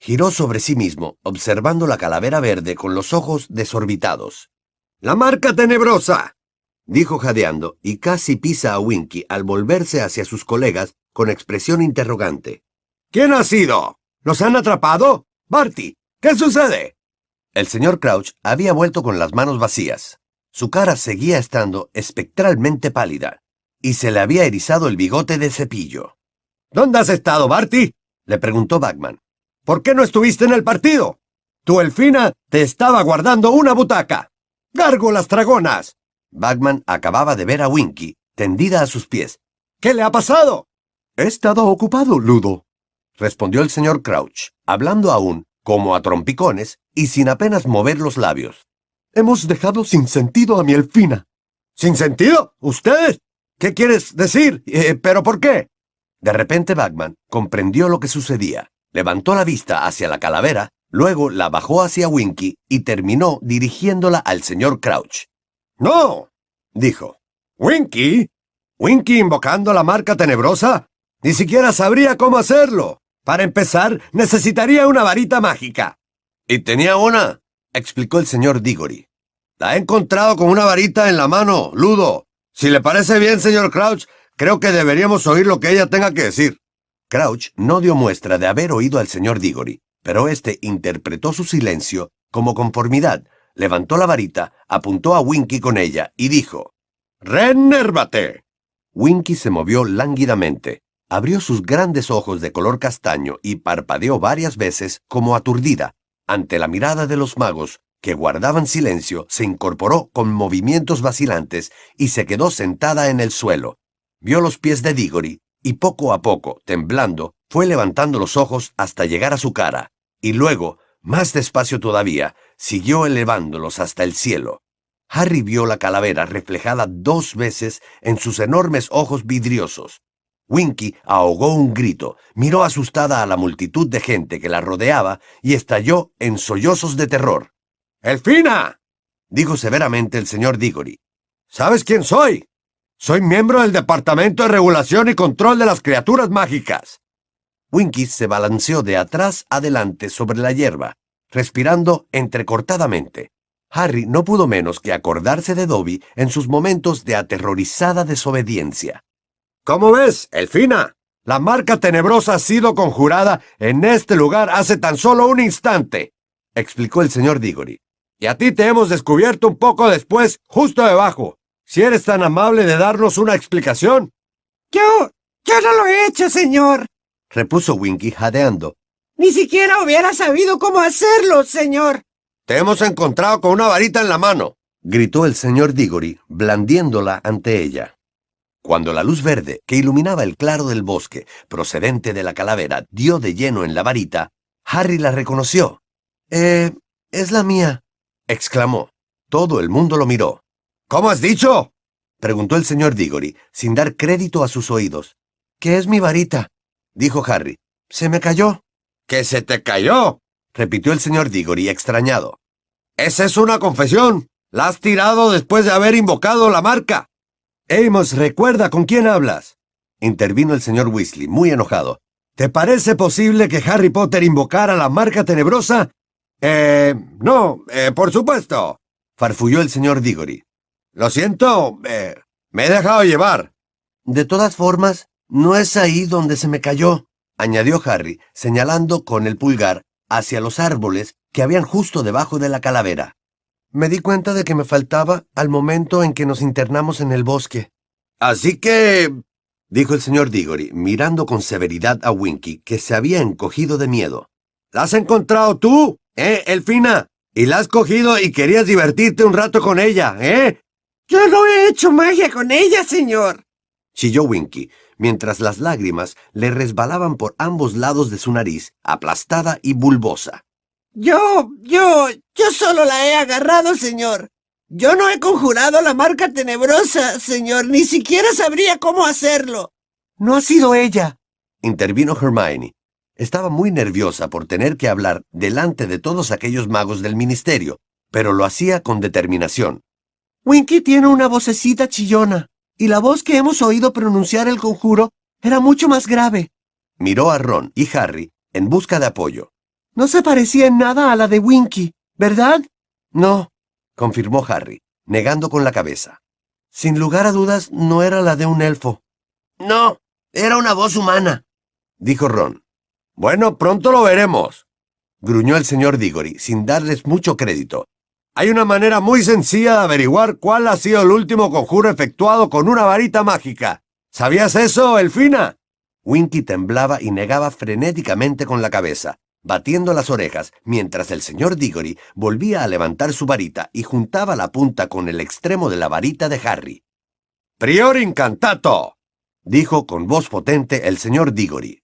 Giró sobre sí mismo, observando la calavera verde con los ojos desorbitados. ¡La marca tenebrosa! Dijo jadeando, y casi pisa a Winky al volverse hacia sus colegas con expresión interrogante. ¿Quién ha sido? ¿Los han atrapado? Barty, ¿qué sucede? El señor Crouch había vuelto con las manos vacías. Su cara seguía estando espectralmente pálida, y se le había erizado el bigote de cepillo. ¿Dónde has estado, Barty? le preguntó Bagman. ¿Por qué no estuviste en el partido? Tu elfina te estaba guardando una butaca. ¡Gárgolas dragonas! Bagman acababa de ver a Winky, tendida a sus pies. ¿Qué le ha pasado? He estado ocupado, Ludo, respondió el señor Crouch, hablando aún, como a trompicones, y sin apenas mover los labios. Hemos dejado sin sentido a mi elfina. ¿Sin sentido? ¿Ustedes? ¿Qué quieres decir? Eh, ¿Pero por qué? De repente Bagman comprendió lo que sucedía. Levantó la vista hacia la calavera, luego la bajó hacia Winky y terminó dirigiéndola al señor Crouch. ¡No! dijo. ¿Winky? ¿Winky invocando la marca tenebrosa? Ni siquiera sabría cómo hacerlo. Para empezar, necesitaría una varita mágica. Y tenía una, explicó el señor Diggory. La he encontrado con una varita en la mano, Ludo. Si le parece bien, señor Crouch, creo que deberíamos oír lo que ella tenga que decir. Crouch no dio muestra de haber oído al señor Diggory, pero éste interpretó su silencio como conformidad, levantó la varita, apuntó a Winky con ella y dijo: ¡Renérvate! Winky se movió lánguidamente, abrió sus grandes ojos de color castaño y parpadeó varias veces como aturdida. Ante la mirada de los magos, que guardaban silencio, se incorporó con movimientos vacilantes y se quedó sentada en el suelo. Vio los pies de Diggory y poco a poco, temblando, fue levantando los ojos hasta llegar a su cara, y luego, más despacio todavía, siguió elevándolos hasta el cielo. Harry vio la calavera reflejada dos veces en sus enormes ojos vidriosos. Winky ahogó un grito, miró asustada a la multitud de gente que la rodeaba y estalló en sollozos de terror. ¡Elfina! dijo severamente el señor Diggory. ¿Sabes quién soy? Soy miembro del Departamento de Regulación y Control de las Criaturas Mágicas. Winky se balanceó de atrás adelante sobre la hierba, respirando entrecortadamente. Harry no pudo menos que acordarse de Dobby en sus momentos de aterrorizada desobediencia. ¿Cómo ves, Elfina? La marca tenebrosa ha sido conjurada en este lugar hace tan solo un instante, explicó el señor Diggory. Y a ti te hemos descubierto un poco después, justo debajo. Si eres tan amable de darnos una explicación. Yo, yo no lo he hecho, señor, repuso Winky jadeando. Ni siquiera hubiera sabido cómo hacerlo, señor. Te hemos encontrado con una varita en la mano, gritó el señor Diggory, blandiéndola ante ella. Cuando la luz verde que iluminaba el claro del bosque, procedente de la calavera, dio de lleno en la varita, Harry la reconoció. Eh, es la mía, exclamó. Todo el mundo lo miró. ¿Cómo has dicho? preguntó el señor Diggory, sin dar crédito a sus oídos. ¿Qué es mi varita? Dijo Harry. Se me cayó. ¿Que se te cayó? repitió el señor Diggory extrañado. Esa es una confesión. La has tirado después de haber invocado la marca. Amos, recuerda con quién hablas. intervino el señor Weasley, muy enojado. ¿Te parece posible que Harry Potter invocara la marca tenebrosa? Eh, no, eh, por supuesto. farfulló el señor Diggory. Lo siento, eh, me he dejado llevar. De todas formas, no es ahí donde se me cayó, añadió Harry, señalando con el pulgar hacia los árboles que habían justo debajo de la calavera. Me di cuenta de que me faltaba al momento en que nos internamos en el bosque. Así que... dijo el señor Diggory, mirando con severidad a Winky, que se había encogido de miedo. ¿La has encontrado tú, eh, Elfina? Y la has cogido y querías divertirte un rato con ella, ¿eh? Yo no he hecho magia con ella, señor. Chilló Winky, mientras las lágrimas le resbalaban por ambos lados de su nariz, aplastada y bulbosa. Yo, yo, yo solo la he agarrado, señor. Yo no he conjurado la marca tenebrosa, señor. Ni siquiera sabría cómo hacerlo. No ha sido ella. Intervino Hermione. Estaba muy nerviosa por tener que hablar delante de todos aquellos magos del ministerio, pero lo hacía con determinación. Winky tiene una vocecita chillona, y la voz que hemos oído pronunciar el conjuro era mucho más grave. Miró a Ron y Harry en busca de apoyo. No se parecía en nada a la de Winky, ¿verdad? No, confirmó Harry, negando con la cabeza. Sin lugar a dudas, no era la de un elfo. No, era una voz humana, dijo Ron. Bueno, pronto lo veremos, gruñó el señor Diggory, sin darles mucho crédito. Hay una manera muy sencilla de averiguar cuál ha sido el último conjuro efectuado con una varita mágica. ¿Sabías eso, Elfina? Winky temblaba y negaba frenéticamente con la cabeza, batiendo las orejas, mientras el señor Diggory volvía a levantar su varita y juntaba la punta con el extremo de la varita de Harry. Prior incantato, dijo con voz potente el señor Diggory.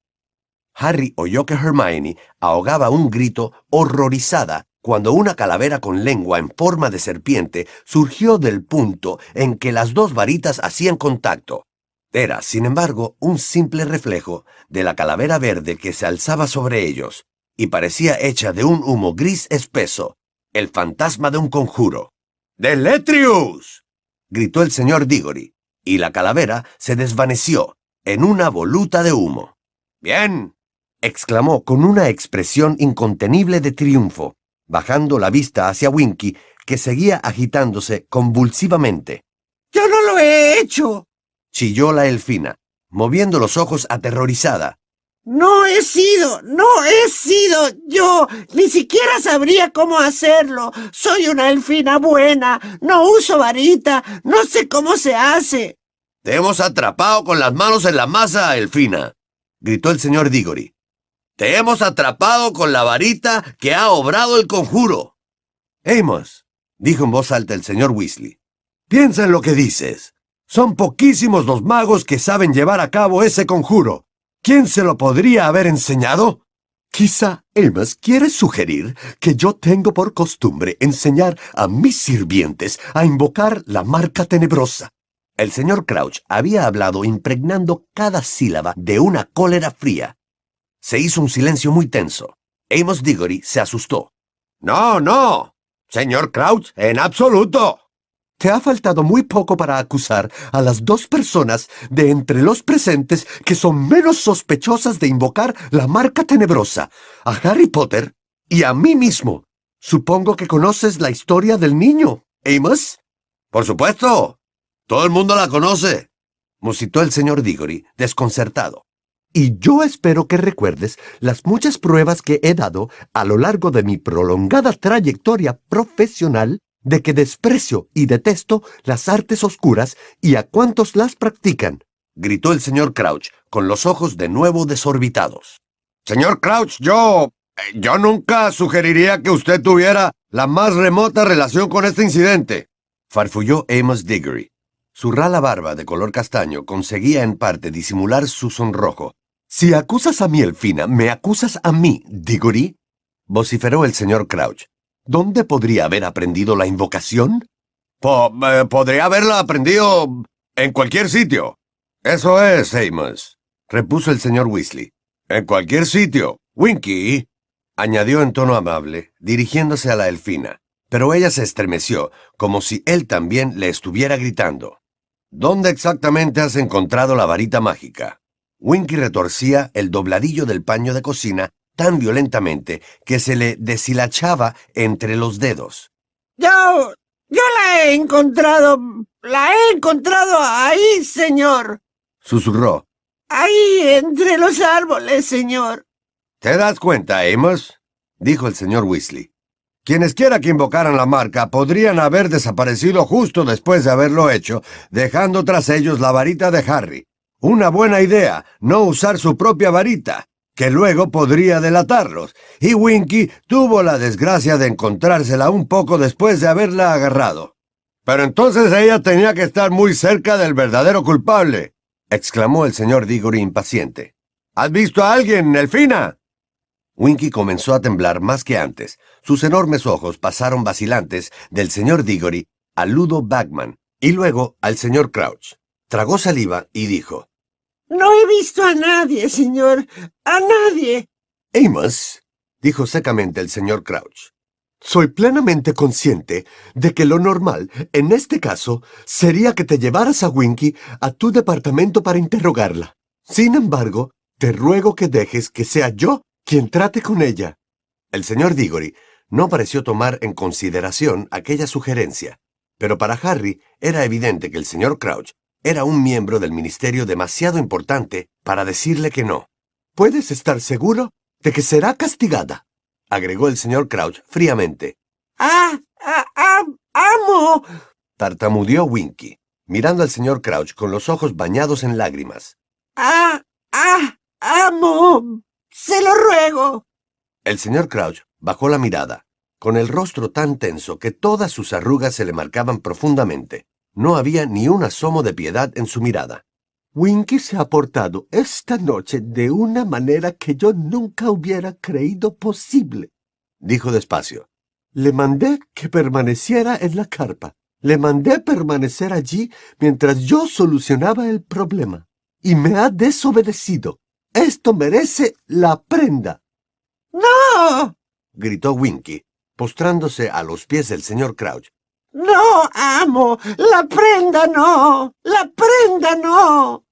Harry oyó que Hermione ahogaba un grito horrorizada cuando una calavera con lengua en forma de serpiente surgió del punto en que las dos varitas hacían contacto. Era, sin embargo, un simple reflejo de la calavera verde que se alzaba sobre ellos, y parecía hecha de un humo gris espeso, el fantasma de un conjuro. ¡Deletrius! gritó el señor Diggory, y la calavera se desvaneció en una voluta de humo. Bien, exclamó con una expresión incontenible de triunfo, bajando la vista hacia Winky, que seguía agitándose convulsivamente. ¡Yo no lo he hecho! chilló la elfina, moviendo los ojos aterrorizada. No he sido, no he sido yo. Ni siquiera sabría cómo hacerlo. Soy una elfina buena. No uso varita. No sé cómo se hace. Te hemos atrapado con las manos en la masa, Elfina, gritó el señor Diggory. Te hemos atrapado con la varita que ha obrado el conjuro. Amos, dijo en voz alta el señor Weasley. Piensa en lo que dices. Son poquísimos los magos que saben llevar a cabo ese conjuro. ¿Quién se lo podría haber enseñado? Quizá Amos quiere sugerir que yo tengo por costumbre enseñar a mis sirvientes a invocar la marca tenebrosa. El señor Crouch había hablado impregnando cada sílaba de una cólera fría. Se hizo un silencio muy tenso. Amos Diggory se asustó. No, no. Señor Crouch, en absoluto. Te ha faltado muy poco para acusar a las dos personas de entre los presentes que son menos sospechosas de invocar la marca tenebrosa, a Harry Potter y a mí mismo. Supongo que conoces la historia del niño, Amos. Por supuesto. Todo el mundo la conoce, musitó el señor Diggory, desconcertado. Y yo espero que recuerdes las muchas pruebas que he dado a lo largo de mi prolongada trayectoria profesional de que desprecio y detesto las artes oscuras y a cuantos las practican, gritó el señor Crouch, con los ojos de nuevo desorbitados. Señor Crouch, yo... yo nunca sugeriría que usted tuviera la más remota relación con este incidente, farfulló Amos Diggory. Su rala barba de color castaño conseguía en parte disimular su sonrojo. Si acusas a mi Elfina, me acusas a mí, Diggory, vociferó el señor Crouch. ¿Dónde podría haber aprendido la invocación? Eh, podría haberla aprendido en cualquier sitio. Eso es, Amos, repuso el señor Weasley. En cualquier sitio. Winky, añadió en tono amable, dirigiéndose a la Elfina, pero ella se estremeció, como si él también le estuviera gritando. ¿Dónde exactamente has encontrado la varita mágica? Winky retorcía el dobladillo del paño de cocina tan violentamente que se le deshilachaba entre los dedos. Yo... yo la he encontrado... la he encontrado ahí, señor. Susurró. Ahí, entre los árboles, señor. ¿Te das cuenta, Amos? dijo el señor Weasley. Quienes quiera que invocaran la marca podrían haber desaparecido justo después de haberlo hecho, dejando tras ellos la varita de Harry. Una buena idea, no usar su propia varita, que luego podría delatarlos, y Winky tuvo la desgracia de encontrársela un poco después de haberla agarrado. Pero entonces ella tenía que estar muy cerca del verdadero culpable, exclamó el señor Diggory impaciente. ¿Has visto a alguien, Elfina? Winky comenzó a temblar más que antes. Sus enormes ojos pasaron vacilantes del señor Diggory a Ludo Bagman y luego al señor Crouch. Tragó saliva y dijo, No he visto a nadie, señor. A nadie. Amos, dijo secamente el señor Crouch. Soy plenamente consciente de que lo normal, en este caso, sería que te llevaras a Winky a tu departamento para interrogarla. Sin embargo, te ruego que dejes que sea yo quien trate con ella. El señor Diggory no pareció tomar en consideración aquella sugerencia, pero para Harry era evidente que el señor Crouch era un miembro del ministerio demasiado importante para decirle que no. Puedes estar seguro de que será castigada, agregó el señor Crouch fríamente. ¡Ah! ah, ah amo! tartamudeó Winky, mirando al señor Crouch con los ojos bañados en lágrimas. ¡Ah! ¡Ah! ¡Amo! Se lo ruego. El señor Crouch bajó la mirada, con el rostro tan tenso que todas sus arrugas se le marcaban profundamente. No había ni un asomo de piedad en su mirada. Winky se ha portado esta noche de una manera que yo nunca hubiera creído posible, dijo despacio. Le mandé que permaneciera en la carpa. Le mandé permanecer allí mientras yo solucionaba el problema. Y me ha desobedecido. Esto merece la prenda. ¡No! gritó Winky, postrándose a los pies del señor Crouch. No, amo. La prenda no. La prenda no.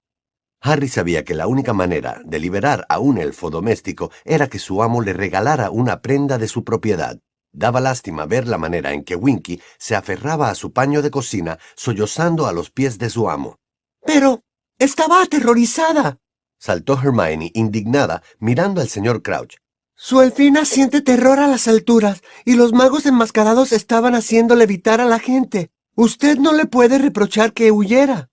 Harry sabía que la única manera de liberar a un elfo doméstico era que su amo le regalara una prenda de su propiedad. Daba lástima ver la manera en que Winky se aferraba a su paño de cocina, sollozando a los pies de su amo. Pero estaba aterrorizada saltó Hermione, indignada, mirando al señor Crouch. Su elfina siente terror a las alturas, y los magos enmascarados estaban haciendo levitar a la gente. Usted no le puede reprochar que huyera.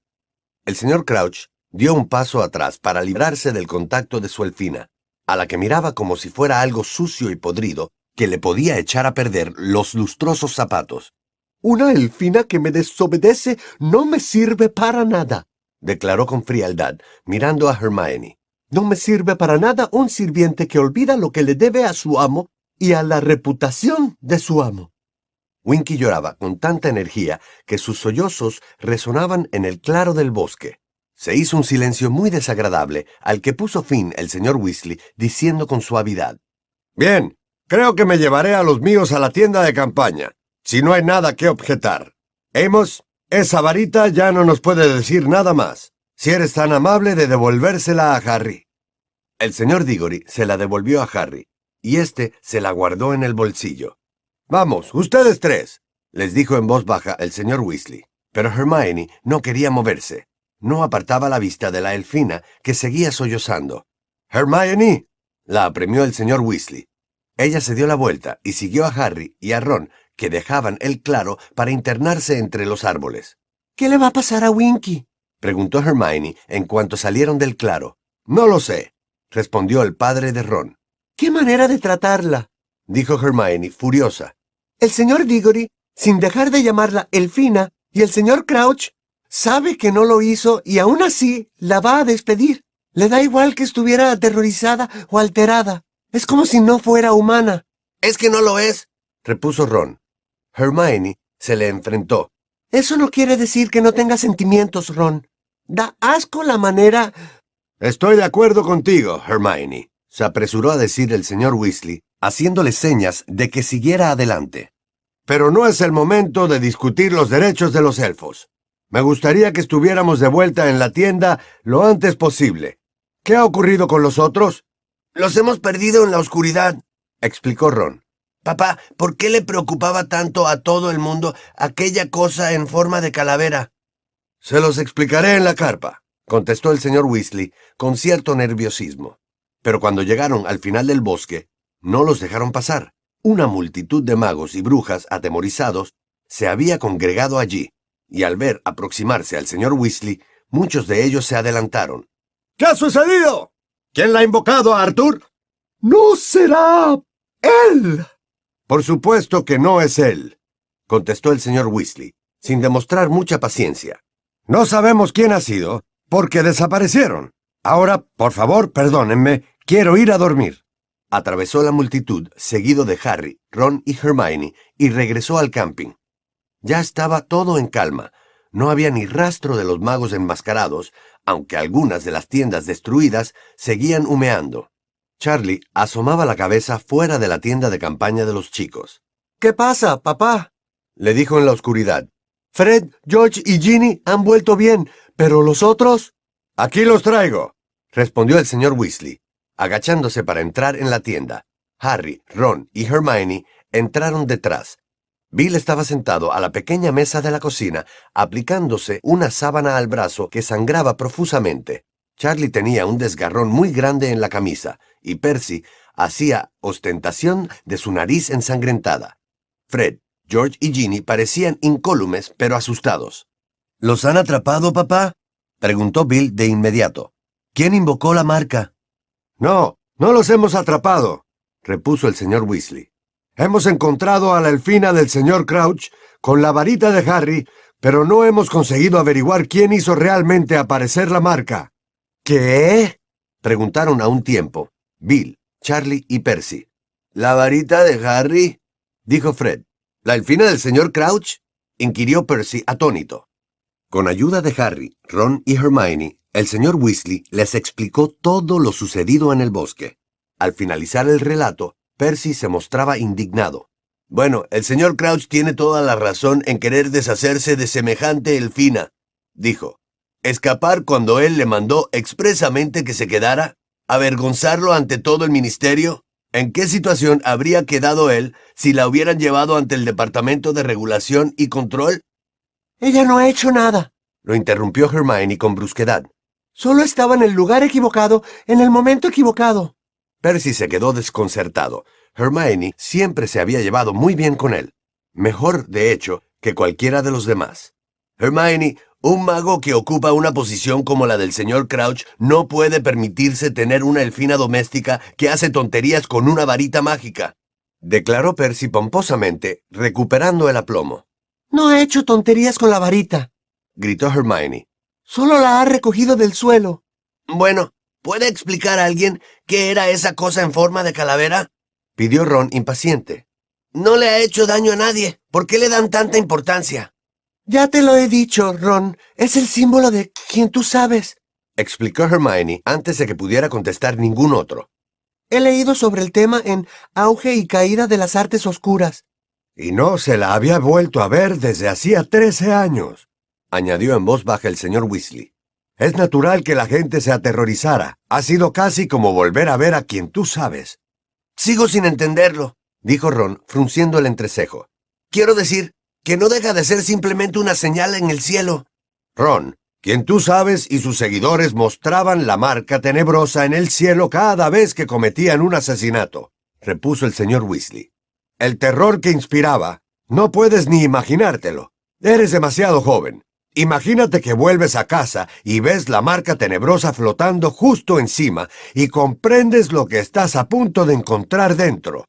El señor Crouch dio un paso atrás para librarse del contacto de su elfina, a la que miraba como si fuera algo sucio y podrido que le podía echar a perder los lustrosos zapatos. Una elfina que me desobedece no me sirve para nada, declaró con frialdad, mirando a Hermione. No me sirve para nada un sirviente que olvida lo que le debe a su amo y a la reputación de su amo. Winky lloraba con tanta energía que sus sollozos resonaban en el claro del bosque. Se hizo un silencio muy desagradable, al que puso fin el señor Weasley, diciendo con suavidad. Bien, creo que me llevaré a los míos a la tienda de campaña, si no hay nada que objetar. Amos, esa varita ya no nos puede decir nada más, si eres tan amable de devolvérsela a Harry. El señor Diggory se la devolvió a Harry, y éste se la guardó en el bolsillo. Vamos, ustedes tres, les dijo en voz baja el señor Weasley. Pero Hermione no quería moverse. No apartaba la vista de la elfina, que seguía sollozando. Hermione, la apremió el señor Weasley. Ella se dio la vuelta y siguió a Harry y a Ron, que dejaban el claro para internarse entre los árboles. ¿Qué le va a pasar a Winky? Preguntó Hermione en cuanto salieron del claro. No lo sé, respondió el padre de Ron. ¿Qué manera de tratarla? dijo Hermione, furiosa. El señor Diggory, sin dejar de llamarla Elfina, y el señor Crouch, sabe que no lo hizo y aún así la va a despedir. Le da igual que estuviera aterrorizada o alterada. Es como si no fuera humana. Es que no lo es, repuso Ron. Hermione se le enfrentó. Eso no quiere decir que no tenga sentimientos, Ron. Da asco la manera. Estoy de acuerdo contigo, Hermione, se apresuró a decir el señor Weasley, haciéndole señas de que siguiera adelante. Pero no es el momento de discutir los derechos de los elfos. Me gustaría que estuviéramos de vuelta en la tienda lo antes posible. ¿Qué ha ocurrido con los otros? Los hemos perdido en la oscuridad, explicó Ron. Papá, ¿por qué le preocupaba tanto a todo el mundo aquella cosa en forma de calavera? Se los explicaré en la carpa, contestó el señor Weasley con cierto nerviosismo. Pero cuando llegaron al final del bosque, no los dejaron pasar. Una multitud de magos y brujas atemorizados se había congregado allí, y al ver aproximarse al señor Weasley, muchos de ellos se adelantaron. ¿Qué ha sucedido? ¿Quién la ha invocado a Arthur? No será él. Por supuesto que no es él, contestó el señor Weasley, sin demostrar mucha paciencia. No sabemos quién ha sido, porque desaparecieron. Ahora, por favor, perdónenme, quiero ir a dormir. Atravesó la multitud, seguido de Harry, Ron y Hermione, y regresó al camping. Ya estaba todo en calma. No había ni rastro de los magos enmascarados, aunque algunas de las tiendas destruidas seguían humeando. Charlie asomaba la cabeza fuera de la tienda de campaña de los chicos. ¿Qué pasa, papá? le dijo en la oscuridad. Fred, George y Ginny han vuelto bien, pero los otros... Aquí los traigo, respondió el señor Weasley, agachándose para entrar en la tienda. Harry, Ron y Hermione entraron detrás. Bill estaba sentado a la pequeña mesa de la cocina, aplicándose una sábana al brazo que sangraba profusamente. Charlie tenía un desgarrón muy grande en la camisa, y Percy hacía ostentación de su nariz ensangrentada. Fred, George y Ginny parecían incólumes pero asustados. ¿Los han atrapado, papá? preguntó Bill de inmediato. ¿Quién invocó la marca? No, no los hemos atrapado, repuso el señor Weasley. Hemos encontrado a la elfina del señor Crouch con la varita de Harry, pero no hemos conseguido averiguar quién hizo realmente aparecer la marca. ¿Qué? preguntaron a un tiempo. Bill, Charlie y Percy. ¿La varita de Harry? dijo Fred. ¿La elfina del señor Crouch? inquirió Percy atónito. Con ayuda de Harry, Ron y Hermione, el señor Weasley les explicó todo lo sucedido en el bosque. Al finalizar el relato, Percy se mostraba indignado. Bueno, el señor Crouch tiene toda la razón en querer deshacerse de semejante elfina, dijo. Escapar cuando él le mandó expresamente que se quedara, avergonzarlo ante todo el ministerio. ¿En qué situación habría quedado él si la hubieran llevado ante el Departamento de Regulación y Control? Ella no ha hecho nada, lo interrumpió Hermione con brusquedad. Solo estaba en el lugar equivocado, en el momento equivocado. Percy se quedó desconcertado. Hermione siempre se había llevado muy bien con él. Mejor, de hecho, que cualquiera de los demás. Hermione, Un mago que ocupa una posición como la del señor Crouch no puede permitirse tener una elfina doméstica que hace tonterías con una varita mágica, declaró Percy pomposamente, recuperando el aplomo. No ha hecho tonterías con la varita, gritó Hermione. Solo la ha recogido del suelo. Bueno, ¿puede explicar a alguien qué era esa cosa en forma de calavera? pidió Ron impaciente. No le ha hecho daño a nadie. ¿Por qué le dan tanta importancia? Ya te lo he dicho, Ron. Es el símbolo de quien tú sabes, explicó Hermione antes de que pudiera contestar ningún otro. He leído sobre el tema en Auge y Caída de las Artes Oscuras. Y no se la había vuelto a ver desde hacía trece años, añadió en voz baja el señor Weasley. Es natural que la gente se aterrorizara. Ha sido casi como volver a ver a quien tú sabes. Sigo sin entenderlo, dijo Ron, frunciendo el entrecejo. Quiero decir, que no deja de ser simplemente una señal en el cielo. Ron, quien tú sabes y sus seguidores mostraban la marca tenebrosa en el cielo cada vez que cometían un asesinato, repuso el señor Weasley. El terror que inspiraba, no puedes ni imaginártelo. Eres demasiado joven. Imagínate que vuelves a casa y ves la marca tenebrosa flotando justo encima y comprendes lo que estás a punto de encontrar dentro.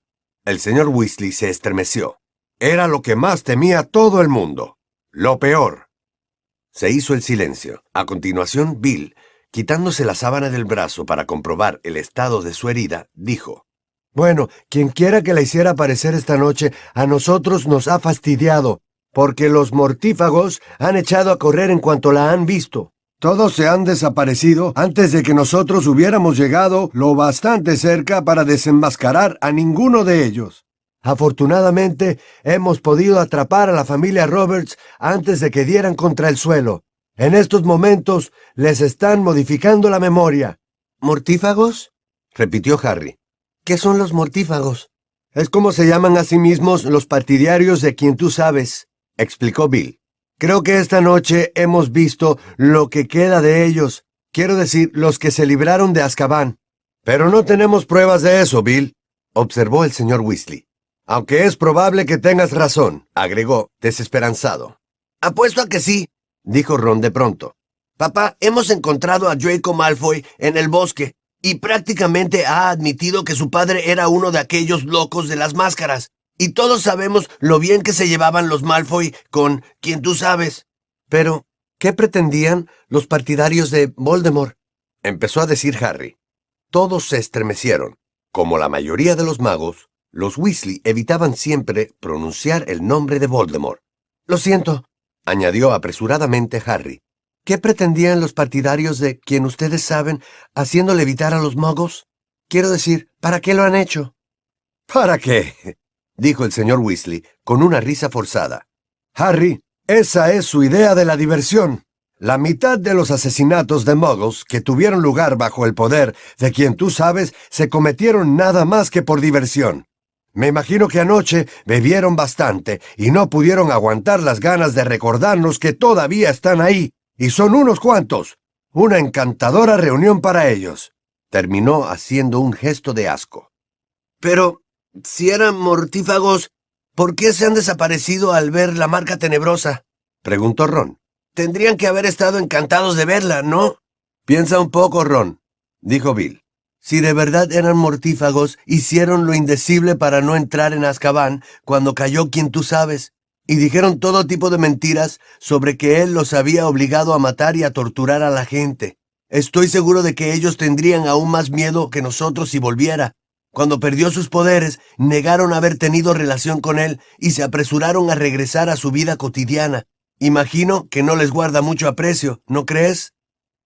El señor Weasley se estremeció. Era lo que más temía todo el mundo. Lo peor. Se hizo el silencio. A continuación, Bill, quitándose la sábana del brazo para comprobar el estado de su herida, dijo, Bueno, quien quiera que la hiciera aparecer esta noche, a nosotros nos ha fastidiado, porque los mortífagos han echado a correr en cuanto la han visto. Todos se han desaparecido antes de que nosotros hubiéramos llegado lo bastante cerca para desenmascarar a ninguno de ellos. Afortunadamente, hemos podido atrapar a la familia Roberts antes de que dieran contra el suelo. En estos momentos les están modificando la memoria. ¿Mortífagos? repitió Harry. ¿Qué son los mortífagos? Es como se llaman a sí mismos los partidarios de quien tú sabes, explicó Bill. Creo que esta noche hemos visto lo que queda de ellos, quiero decir, los que se libraron de Azkaban. Pero no tenemos pruebas de eso, Bill, observó el señor Weasley. Aunque es probable que tengas razón, agregó, desesperanzado. Apuesto a que sí, dijo Ron de pronto. Papá, hemos encontrado a Draco Malfoy en el bosque, y prácticamente ha admitido que su padre era uno de aquellos locos de las máscaras. Y todos sabemos lo bien que se llevaban los Malfoy con quien tú sabes. Pero, ¿qué pretendían los partidarios de Voldemort? Empezó a decir Harry. Todos se estremecieron. Como la mayoría de los magos, los Weasley evitaban siempre pronunciar el nombre de Voldemort. Lo siento, añadió apresuradamente Harry. ¿Qué pretendían los partidarios de quien ustedes saben haciéndole evitar a los magos? Quiero decir, ¿para qué lo han hecho? ¿Para qué? dijo el señor Weasley con una risa forzada. Harry, esa es su idea de la diversión. La mitad de los asesinatos de muggles que tuvieron lugar bajo el poder de quien tú sabes se cometieron nada más que por diversión. Me imagino que anoche bebieron bastante y no pudieron aguantar las ganas de recordarnos que todavía están ahí, y son unos cuantos. Una encantadora reunión para ellos. Terminó haciendo un gesto de asco. Pero, si eran mortífagos, ¿por qué se han desaparecido al ver la marca tenebrosa? preguntó Ron. Tendrían que haber estado encantados de verla, ¿no? Piensa un poco, Ron, dijo Bill. Si de verdad eran mortífagos, hicieron lo indecible para no entrar en Azkaban cuando cayó quien tú sabes, y dijeron todo tipo de mentiras sobre que él los había obligado a matar y a torturar a la gente. Estoy seguro de que ellos tendrían aún más miedo que nosotros si volviera. Cuando perdió sus poderes, negaron haber tenido relación con él y se apresuraron a regresar a su vida cotidiana. Imagino que no les guarda mucho aprecio, ¿no crees?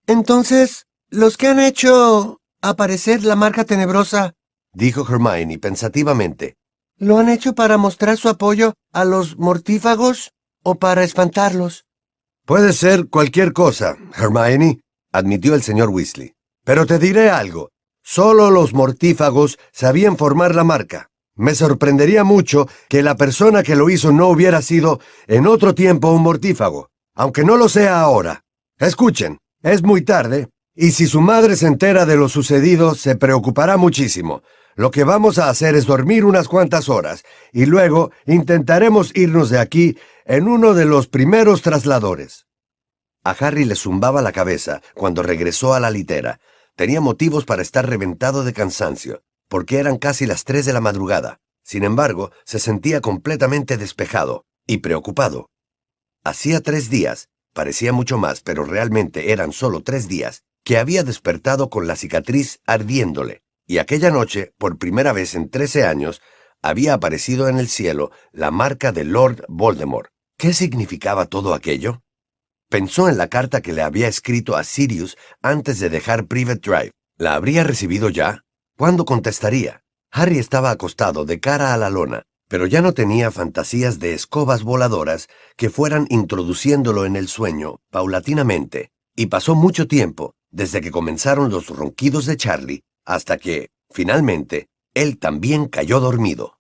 Entonces, los que han hecho aparecer la marca tenebrosa, dijo Hermione pensativamente. ¿Lo han hecho para mostrar su apoyo a los mortífagos o para espantarlos? Puede ser cualquier cosa, Hermione, admitió el señor Weasley. Pero te diré algo. Solo los mortífagos sabían formar la marca. Me sorprendería mucho que la persona que lo hizo no hubiera sido en otro tiempo un mortífago, aunque no lo sea ahora. Escuchen, es muy tarde y si su madre se entera de lo sucedido, se preocupará muchísimo. Lo que vamos a hacer es dormir unas cuantas horas, y luego intentaremos irnos de aquí en uno de los primeros trasladores. A Harry le zumbaba la cabeza cuando regresó a la litera. Tenía motivos para estar reventado de cansancio, porque eran casi las tres de la madrugada. Sin embargo, se sentía completamente despejado y preocupado. Hacía tres días, parecía mucho más, pero realmente eran solo tres días, que había despertado con la cicatriz ardiéndole, y aquella noche, por primera vez en trece años, había aparecido en el cielo la marca de Lord Voldemort. ¿Qué significaba todo aquello? Pensó en la carta que le había escrito a Sirius antes de dejar Private Drive. ¿La habría recibido ya? ¿Cuándo contestaría? Harry estaba acostado de cara a la lona, pero ya no tenía fantasías de escobas voladoras que fueran introduciéndolo en el sueño paulatinamente, y pasó mucho tiempo, desde que comenzaron los ronquidos de Charlie, hasta que, finalmente, él también cayó dormido.